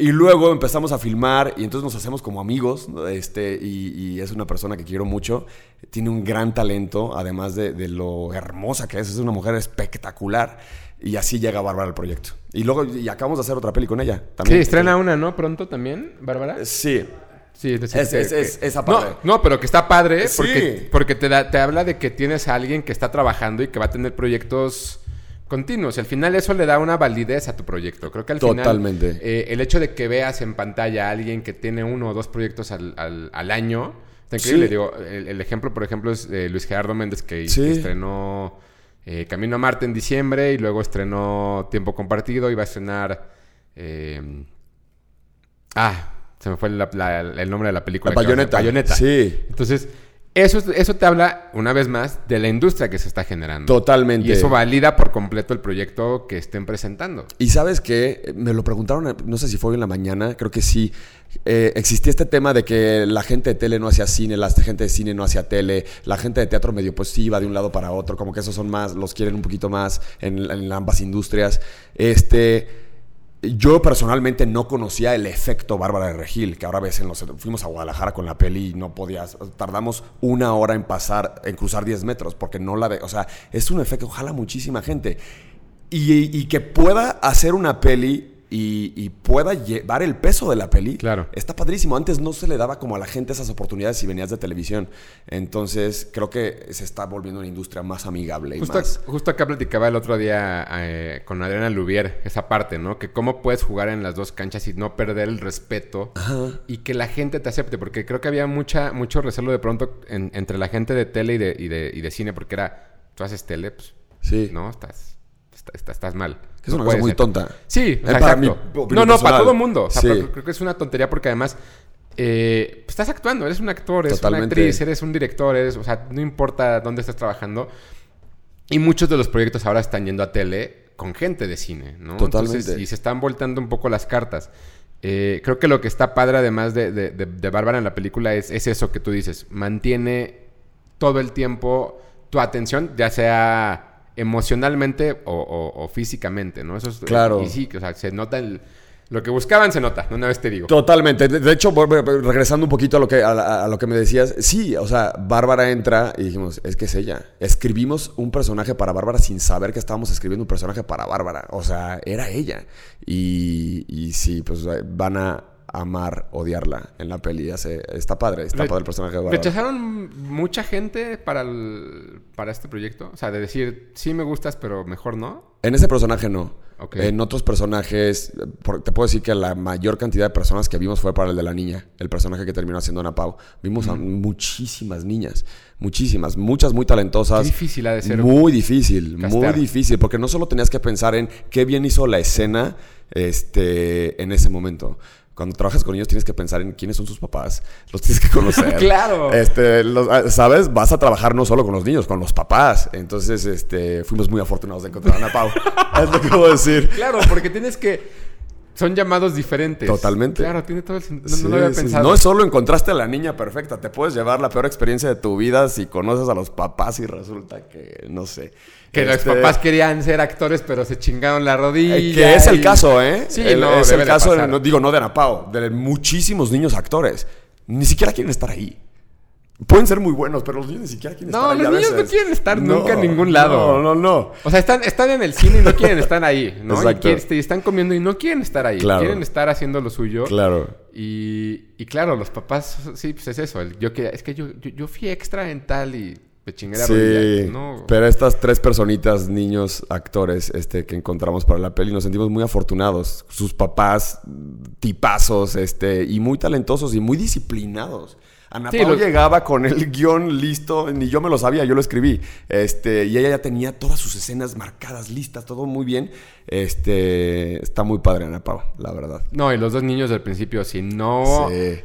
Y luego empezamos a filmar y entonces nos hacemos como amigos, este, y, es una persona que quiero mucho, tiene un gran talento, además de, de, lo hermosa que es, es una mujer espectacular. Y así llega Bárbara al proyecto. Y luego y acabamos de hacer otra peli con ella. También. Sí, estrena una, ¿no? Pronto también, Bárbara. Eh, sí. Sí, es, es, esa parte. No, no, pero que está padre porque, porque te, da, te habla de que tienes a alguien que está trabajando y que va a tener proyectos continuos. Y al final eso le da una validez a tu proyecto. Creo que al Totalmente. final eh, el hecho de que veas en pantalla a alguien que tiene uno o dos proyectos al, al, año está increíble. Digo, el, ejemplo, por ejemplo, es eh, Luis Gerardo Méndez que estrenó eh, Camino a Marte en diciembre y luego estrenó Tiempo Compartido y va a estrenar... Eh, ah, se me fue el nombre de la película. La Bayoneta. Bayoneta. Sí. Entonces, eso, eso te habla, una vez más, de la industria que se está generando. Totalmente. Y eso valida por completo el proyecto que estén presentando. Y sabes qué, me lo preguntaron, no sé si fue en la mañana, creo que sí. Eh, existía este tema de que la gente de tele no hacía cine, la gente de cine no hacía tele, la gente de teatro medio pues sí iba de un lado para otro, como que esos son más, los quieren un poquito más en, en ambas industrias. Este yo personalmente no conocía el efecto Bárbara de Regil, que ahora ves en los... Fuimos a Guadalajara con la peli y no podías... Tardamos una hora en pasar, en cruzar 10 metros, porque no la... De, o sea, es un efecto, ojalá muchísima gente. Y que pueda hacer una peli y, pueda llevar el peso de la peli, claro. está padrísimo. Antes no se le daba como a la gente esas oportunidades si venías de televisión. Entonces, creo que se está volviendo una industria más amigable. Justo, y más... justo acá platicaba el otro día eh, con Adriana Lubier, esa parte, ¿no? Que cómo puedes jugar en las dos canchas y no perder el respeto y que la gente te acepte. Porque creo que había mucha, mucho recelo de pronto entre la gente de tele y de, y de, y de cine, porque era, tú haces tele, pues, sí. ¿no? Estás estás mal. Es una cosa muy tonta. Sí, exacto. no, no, para todo el mundo. creo que es una tontería porque además eh, pues, estás actuando, eres un actor, eres una actriz, eres un director, eres, o sea, no importa dónde estás trabajando. Y muchos de los proyectos ahora están yendo a tele con gente de cine, ¿no? Totalmente. y se están volteando un poco las cartas. Eh, creo que lo que está padre, además de, de, Bárbara en la película, es, es, eso que tú dices. Mantiene todo el tiempo tu atención, ya sea emocionalmente o, físicamente, ¿no? Eso es, claro. Y sí, o sea, se nota el, lo que buscaban se nota, una vez te digo. Totalmente. De, hecho, regresando un poquito a lo, que, a, lo que me decías, sí, o sea, Bárbara entra y dijimos, es que es ella. Escribimos un personaje para Bárbara sin saber que estábamos escribiendo un personaje para Bárbara. O sea, era ella. Y, y sí, pues van a amar, odiarla en la peli. está padre, está padre el personaje de ¿Rechazaron mucha gente para, para este proyecto? O sea, de decir, sí me gustas, pero mejor no. En ese personaje no. En otros personajes, te puedo decir que la mayor cantidad de personas que vimos fue para el de la niña, el personaje que terminó haciendo Ana Pau. Vimos a muchísimas niñas, muchísimas, muchas muy talentosas. difícil ha de ser. Muy difícil, muy difícil, porque no solo tenías que pensar en qué bien hizo la escena este, en ese momento cuando trabajas con niños tienes que pensar en quiénes son sus papás, los tienes que conocer. claro. Este, ah, ¿sabes? Vas a trabajar no solo con los niños, con los papás. Entonces, este, fuimos muy afortunados de encontrar a Ana Pau. es lo que puedo decir. Claro, porque tienes que son llamados diferentes. Totalmente. Claro, tiene todo el sentido. No, lo había pensado. No es solo encontraste a la niña perfecta. Te puedes llevar la peor experiencia de tu vida si conoces a los papás y resulta que, no sé. Que los este, papás querían ser actores, pero se chingaron la rodilla. Eh, que es el caso, ¿eh? Sí, no, es el caso, no, digo, no de Anapao, de muchísimos niños actores. Ni siquiera quieren estar ahí. Pueden ser muy buenos, pero los niños ni siquiera quieren No, estar ahí los a niños no quieren estar No, nunca en ningún lado. No, no, no. O sea, están, están en el cine y no quieren estar ahí, ¿no? Y, Exacto. quieren- y están comiendo y no quieren estar ahí. Claro. Quieren estar haciendo lo suyo. Claro. Y, y claro, los papás, sí, pues es eso. el- yo es que yo, yo, yo fui extra en tal y me chingué la rodilla. Sí, No, pero estas tres personitas, niños, actores, este, que encontramos para la peli, nos sentimos muy afortunados. Sus papás, tipazos, este, y muy talentosos y muy disciplinados. Ana Sí, lo- llegaba con el guion listo, ni yo me lo sabía, yo lo escribí. Este, y ella ya tenía todas sus escenas marcadas, listas, todo muy bien. Este, está muy padre Ana Pao, la verdad. no, y los dos niños del principio, si no... Sí.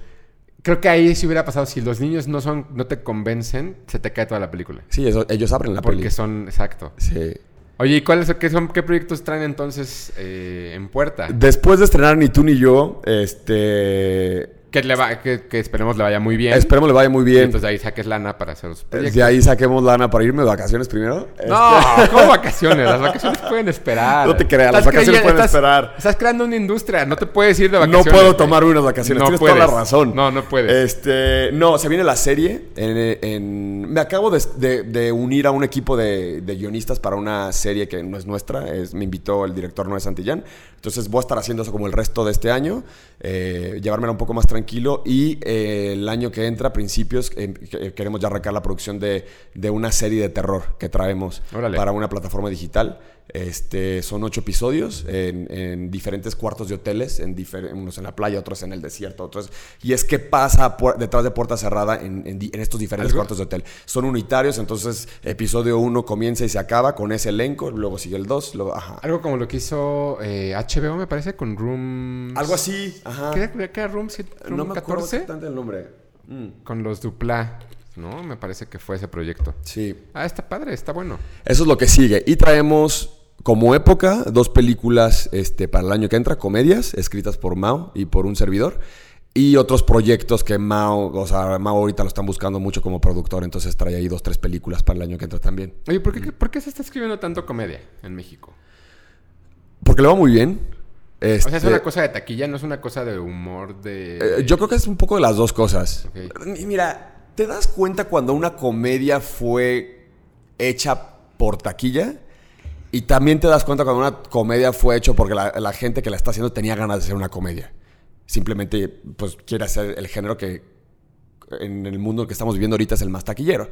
Creo que ahí sí hubiera pasado. Si los niños no son, no te convencen, se te cae toda la película. Sí, eso- ellos abren la Porque peli. son, exacto. Sí. Oye, ¿y cuáles qué son, qué proyectos traen entonces eh, en puerta? Después de estrenar Ni tú ni yo, este, Que, le va, que, que esperemos le vaya muy bien. esperemos le vaya muy Y bien. entonces de ahí saques lana para hacer los proyectos. De ahí saquemos lana para irme de vacaciones primero. No, ¿cómo vacaciones? Las vacaciones pueden esperar. No te creas, las vacaciones pueden estás- esperar. Estás creando una industria, no te puedes ir de Este, vacaciones. no puedo tomar unas vacaciones. No Tienes toda la razón. No, no puedes. Este, no, se viene la serie. en- en- me acabo de, de- de unir a un equipo de, de guionistas para una serie que no es nuestra. Es, me invitó el director Noé Santillán. Entonces voy a estar haciendo eso como el resto de este año. eh, llevármela un poco más tranquilo. Y eh, el año que entra, a principios, eh, que- queremos ya arrancar la producción de, de una serie de terror que traemos Órale. para una plataforma digital. Este, son ocho episodios en, en diferentes cuartos de hoteles, en unos en la playa, otros en el desierto, otros... Y es que pasa detrás de puerta cerrada en, en di- en estos diferentes ¿Algo? cuartos de hotel. Son unitarios, entonces episodio uno comienza y se acaba con ese elenco, luego sigue el dos, luego... Ajá. Algo como lo que hizo eh, HBO, me parece, con Room... Algo así, ajá. ¿Qué era, qué era Room, Room No me acuerdo 14? exactamente el nombre. Mm, Con los Dupla, ¿no? Me parece que fue ese proyecto. sí. Ah, está padre, está bueno. Eso es lo que sigue. Y traemos como época dos películas este, para el año que entra, comedias, escritas por Mao y por un servidor. Y otros proyectos que Mao, o sea, Mao ahorita lo están buscando mucho como productor, entonces trae ahí dos, tres películas para el año que entra también. Oye, ¿por qué, ¿por qué se está escribiendo tanto comedia en México? Porque le va muy bien. O sea, es Este, una cosa de taquilla, no es una cosa de humor, de... eh, yo creo que es un poco de las dos cosas. Mira, ¿te das cuenta cuando una comedia fue hecha por taquilla? Y también te das cuenta cuando una comedia fue hecha porque la, gente que la está haciendo tenía ganas de hacer una comedia. Simplemente, pues, quiere hacer el género que en el mundo que estamos viviendo ahorita es el más taquillero.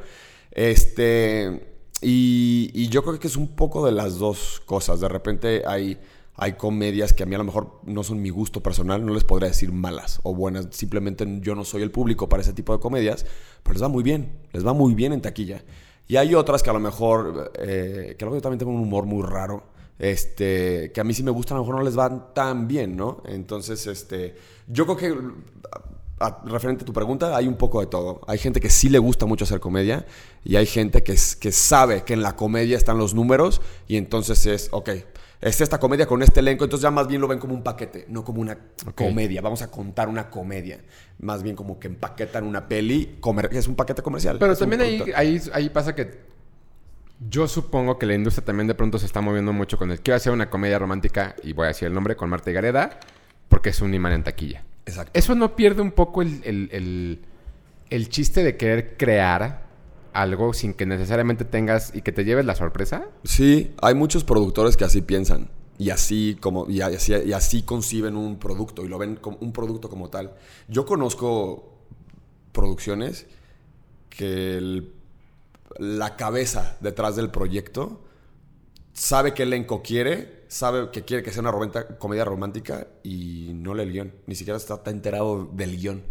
Este. Y yo creo que es un poco de las dos cosas. De repente hay, hay comedias que a mí a lo mejor no son mi gusto personal, no les podría decir malas o buenas. Simplemente yo no soy el público para ese tipo de comedias, pero les va muy bien, les va muy bien en taquilla. Y hay otras que a lo mejor, eh, que a lo mejor también tengo un humor muy raro, este, que a mí sí me gustan, a lo mejor no les van tan bien, ¿no? Entonces, este, yo creo que a- referente a tu pregunta, hay un poco de todo. Hay gente que sí le gusta mucho hacer comedia y hay gente que, que sabe que en la comedia están los números y entonces es, ok, es esta comedia con este elenco, entonces ya más bien lo ven como un paquete, no como una comedia. Vamos a contar una comedia. Más bien como que empaquetan una peli, es un paquete comercial. Pero también ahí, ahí pasa que yo supongo que la industria también de pronto se está moviendo mucho con el quiero hacer una comedia romántica y voy a decir el nombre con Marta y Gareda porque es un imán en taquilla. Exacto. Eso no pierde un poco el, el- el- el chiste de querer crear algo sin que necesariamente tengas y que te lleves la sorpresa. Sí, hay muchos productores que así piensan y así como y así, y así conciben un producto y lo ven como un producto como tal. Yo conozco producciones que la cabeza detrás del proyecto sabe qué elenco quiere, sabe que quiere que sea una comedia romántica y no lee el guion, ni siquiera está enterado del guion.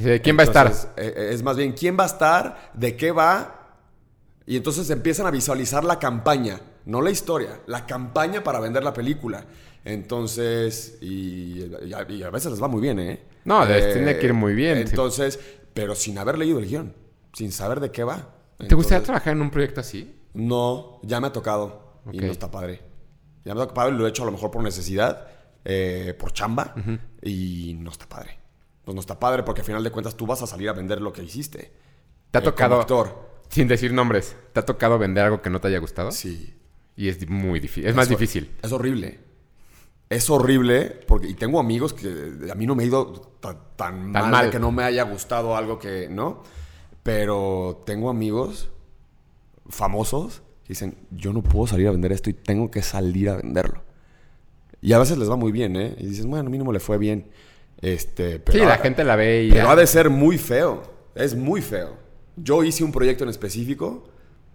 ¿De ¿Quién va a estar? Eh, es más bien quién va a estar, de qué va, y entonces empiezan a visualizar la campaña, no la historia, la campaña para vender la película. Entonces, y, y a, y a veces les va muy bien, ¿eh? No, les Eh, tiene que ir muy bien, sí. Entonces, pero sin haber leído el guion, sin saber de qué va. ¿Te gustaría trabajar en un proyecto así? No, ya me ha tocado y no está padre. Ya me ha tocado y lo he hecho a lo mejor por necesidad, eh, por chamba, y no está padre. Pues no está padre porque al final de cuentas tú vas a salir a vender lo que hiciste. ¿Te ha Eh, como tocado, actor. sin decir nombres, ¿te ha tocado vender algo que no te haya gustado? Sí. Y es muy difícil, es más difícil. Es horrible. Es horrible porque y tengo amigos que a mí no me ha ido ta- tan, mal, mal. de que no me haya gustado algo que, ¿no? Pero tengo amigos famosos que dicen, yo no puedo salir a vender esto y tengo que salir a venderlo. Y a veces les va muy bien, ¿eh? Y dices, bueno, a mí no me le fue bien. Este, pero sí, la ha- gente la ve y... Pero ya. ha de ser muy feo. Es muy feo. Yo hice un proyecto en específico,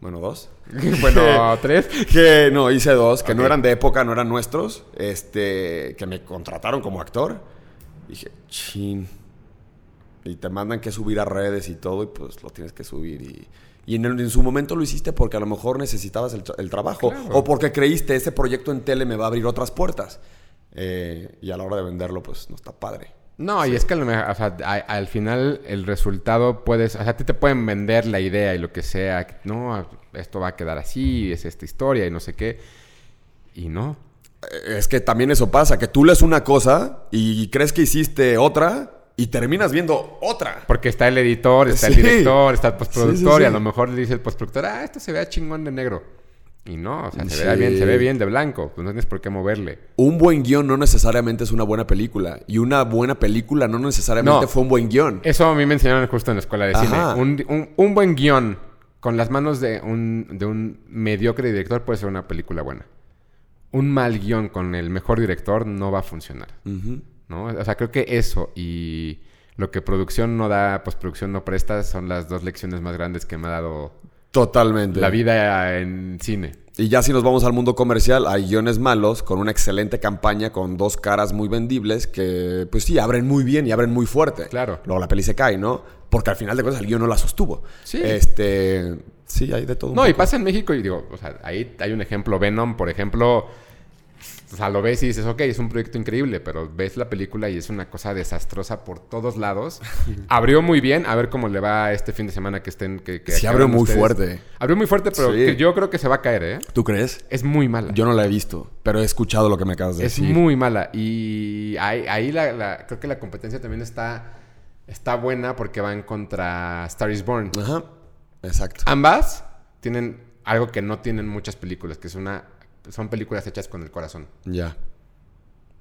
bueno, dos, bueno, tres. que no, hice dos, que no eran de época, no eran nuestros, este, que me contrataron como actor. Dije, chin. Y te mandan que subir a redes y todo, y pues lo tienes que subir. Y, y en, el- en su momento lo hiciste porque a lo mejor necesitabas el, tra- el trabajo, Claro. o porque creíste, ese proyecto en tele me va a abrir otras puertas. Eh, y a la hora de venderlo, pues no está padre. No, y es que a lo mejor, o sea, a- al final el resultado puedes, o sea, a ti te pueden vender la idea y lo que sea, no, esto va a quedar así, es esta historia y no sé qué. Y no. Eh, Es que también eso pasa, que tú lees una cosa y crees que hiciste otra y terminas viendo otra. Porque está el editor, está el director, está el postproductor Sí, y a lo mejor le dice el postproductor, ah, esto se vea chingón de negro. Y no, o sea, se, Sí. ve bien, se ve bien de blanco, pues no tienes por qué moverle. Un buen guion no necesariamente es una buena película. Y una buena película no necesariamente No. fue un buen guion. Eso a mí me enseñaron justo en la escuela de Ajá. cine. Un, un- un buen guion con las manos de un, de un mediocre director puede ser una película buena. Un mal guion con el mejor director no va a funcionar. ¿no? O sea, creo que eso y lo que producción no da, postproducción no presta, son las dos lecciones más grandes que me ha dado Totalmente. la vida en cine. Y ya si nos vamos al mundo comercial, hay guiones malos con una excelente campaña, con dos caras muy vendibles que, pues sí, abren muy bien y abren muy fuerte. Claro. Luego la peli se cae, ¿no? Porque al final de cuentas el guion no la sostuvo. Sí. Este, sí, hay de todo. un No, y pasa en México y digo, o sea, ahí hay un ejemplo, Venom, por ejemplo, o sea, lo ves y dices, ok, es un proyecto increíble, pero ves la película y es una cosa desastrosa por todos lados. Abrió muy bien, a ver cómo le va este fin de semana que estén... Que, que Sí, abrió muy ustedes. fuerte. Abrió muy fuerte, pero Sí. que yo creo que se va a caer, ¿eh? ¿Tú crees? Es muy mala. Yo no la he visto, pero he escuchado lo que me acabas de es decir. muy mala. Y ahí, ahí la, la- creo que la competencia también está, está buena porque van contra Star is Born. Ajá, exacto. Ambas tienen algo que no tienen muchas películas, que es una, son películas hechas con el corazón. Ya,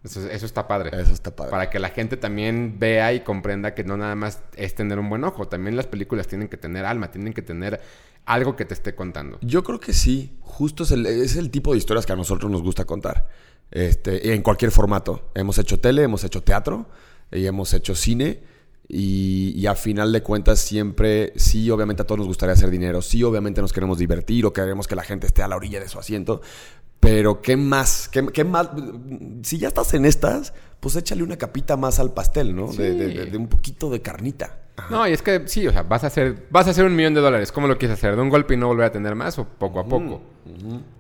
Eso, eso está padre. eso está padre. Para que la gente también vea y comprenda que no nada más es tener un buen ojo, también las películas tienen que tener alma, tienen que tener algo que te esté contando. Yo creo que sí. Justo es el, es el tipo de historias que a nosotros nos gusta contar. Este, en cualquier formato. Hemos hecho tele, hemos hecho teatro y hemos hecho cine. Y, y a final de cuentas siempre, sí, obviamente a todos nos gustaría hacer dinero. Sí, obviamente nos queremos divertir o queremos que la gente esté a la orilla de su asiento. Pero ¿qué más? ¿Qué, qué más? Si ya estás en estas, pues échale una capita más al pastel, ¿no? De, de- de- de un poquito de carnita. No, y es que sí, o sea, vas a hacer, vas a hacer un millón de dólares. ¿Cómo lo quieres hacer? ¿De un golpe y no volver a tener más o poco a poco?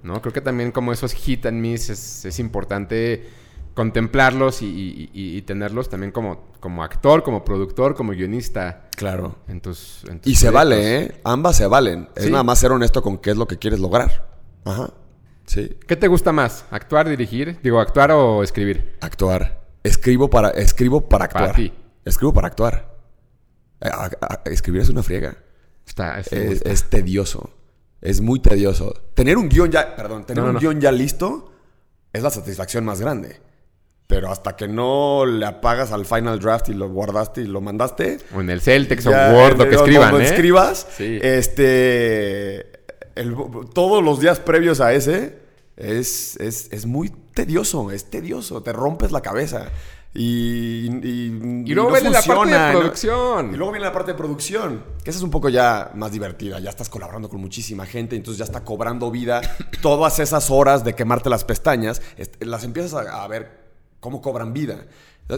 ¿No? Creo que también como esos hit and miss es, es importante contemplarlos y, y- y- y tenerlos también como, como actor, como productor, como guionista Claro. en tus, en tus Y se vale, ¿eh? Ambas se valen. Es Sí. nada más ser honesto con qué es lo que quieres lograr. Ajá. Sí. ¿Qué te gusta más? ¿Actuar, dirigir? Digo, ¿actuar o escribir? Actuar. Escribo para, escribo para Para actuar. ti. Escribo para actuar. A- a- escribir es una friega. Está, es- Es, es tedioso. Es muy tedioso. Tener un guion ya, perdón, tener No, un no. guion ya listo es la satisfacción más grande. Pero hasta que no le apagas al final draft y lo guardaste y lo mandaste, o en el Celtex o Word, lo que escriban, ¿eh? escribas, Sí. este, el- todos los días previos a ese es, es, es muy tedioso, es tedioso, te rompes la cabeza. Y, y, Y luego no viene la parte de producción. Y luego viene la parte de producción, que esa es un poco ya más divertida. Ya estás colaborando con muchísima gente, entonces ya está cobrando vida. Todas esas horas de quemarte las pestañas, este, las empiezas a, a ver cómo cobran vida.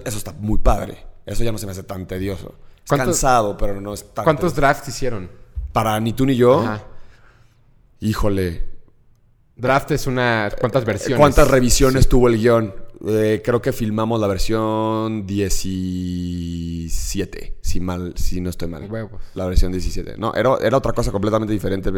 Eso está muy padre. Eso ya no se me hace tan tedioso. Es ¿Cuántos- cansado, pero no es tan ¿Cuántos tedioso. drafts hicieron? Para ni tú ni yo, Ajá. Híjole. Draft es una... ¿Cuántas versiones? ¿Cuántas revisiones tuvo el guion? Eh, creo que filmamos la versión 17, si mal, si no estoy mal. Huevos. La versión 17. No, era, era otra cosa completamente diferente.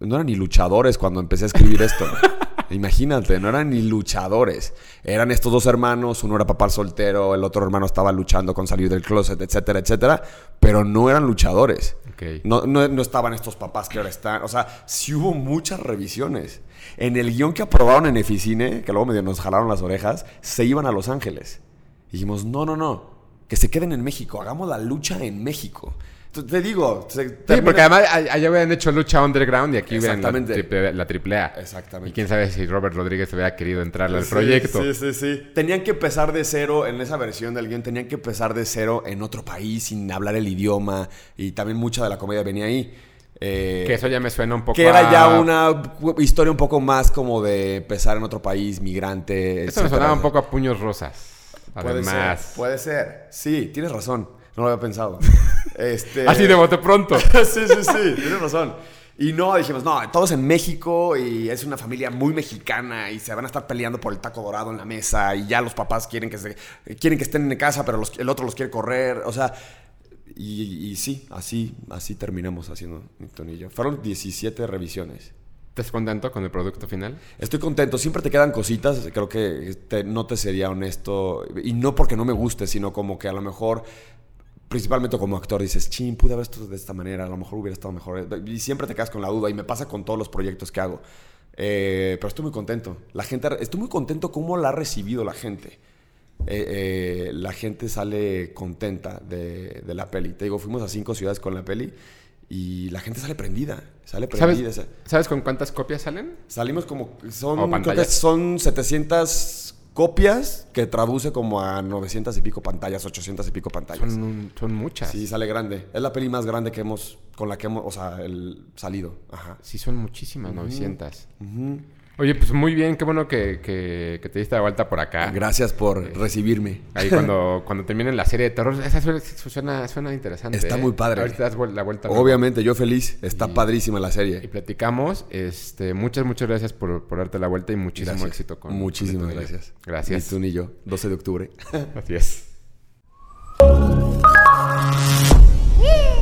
No eran ni luchadores cuando empecé a escribir esto. Imagínate, no eran ni luchadores. Eran estos dos hermanos, uno era papá soltero, el otro hermano estaba luchando con salir del closet, etcétera, etcétera. Pero no eran luchadores. No, no, no estaban estos papás que ahora están. O sea, sí hubo muchas revisiones. En el guion que aprobaron en Eficine, que luego medio nos jalaron las orejas, se iban a Los Ángeles. Y dijimos, no, no, no. Que se queden en México. Hagamos la lucha en México. Te digo. se Sí, porque además allá hubieran hecho lucha underground y aquí hubieran la triple, la triple A. Exactamente. Y quién sabe si Robert Rodríguez hubiera querido entrarle al Sí, proyecto. Sí, sí, sí. Tenían que empezar de cero en esa versión del guion. Tenían que empezar de cero en otro país sin hablar el idioma. Y también mucha de la comedia venía ahí. Eh, Que eso ya me suena un poco que era a- ya una historia un poco más como de empezar en otro país, migrante. Eso me sonaba un poco a puños rosas. Puede Además. ser, puede ser. Sí, tienes razón. No lo había pensado. este... Así de bote pronto. sí, sí, sí, tienes razón. Y no, dijimos, no, todos en México y es una familia muy mexicana y se van a estar peleando por el taco dorado en la mesa y ya los papás quieren que, se, quieren que estén en casa, pero los- el otro los quiere correr. O sea, y, y sí, así, así terminamos haciendo Newton y yo. Fueron 17 revisiones. ¿Estás contento con el producto final? Estoy contento, siempre te quedan cositas, creo que te- no te sería honesto, y no porque no me guste, sino como que a lo mejor, principalmente como actor, dices, chin, pude haber esto de esta manera, a lo mejor hubiera estado mejor, y siempre te quedas con la duda, y me pasa con todos los proyectos que hago. Eh, pero estoy muy contento, la gente, estoy muy contento cómo la ha recibido la gente. Eh, eh, la gente sale contenta de, de la peli. Te digo, fuimos a cinco ciudades con la peli y la gente sale prendida, sale prendida. ¿Sabes, ¿Sabes con cuántas copias salen? Salimos como. Son, creo que son 700 copias que traduce como a 900 y pico pantallas, 800 y pico pantallas. Son, un- son muchas. Sí, sale grande. Es la peli más grande que hemos. Con la que hemos. O sea, el salido. Ajá. Sí, son muchísimas, 900. Oye, pues muy bien, qué bueno que, que, te diste la vuelta por acá. Gracias por eh, recibirme. Ahí cuando, cuando terminen la serie de terror, esa suena, suena interesante. Está ¿eh? muy padre. Ahorita das la vuelta. Obviamente, yo feliz. Está padrísima la serie. Y platicamos. Este, muchas, muchas gracias por, por darte la vuelta y muchísimo gracias. éxito con Muchísimas este gracias. Gracias. Ni tú ni yo. 12 de octubre. Así es.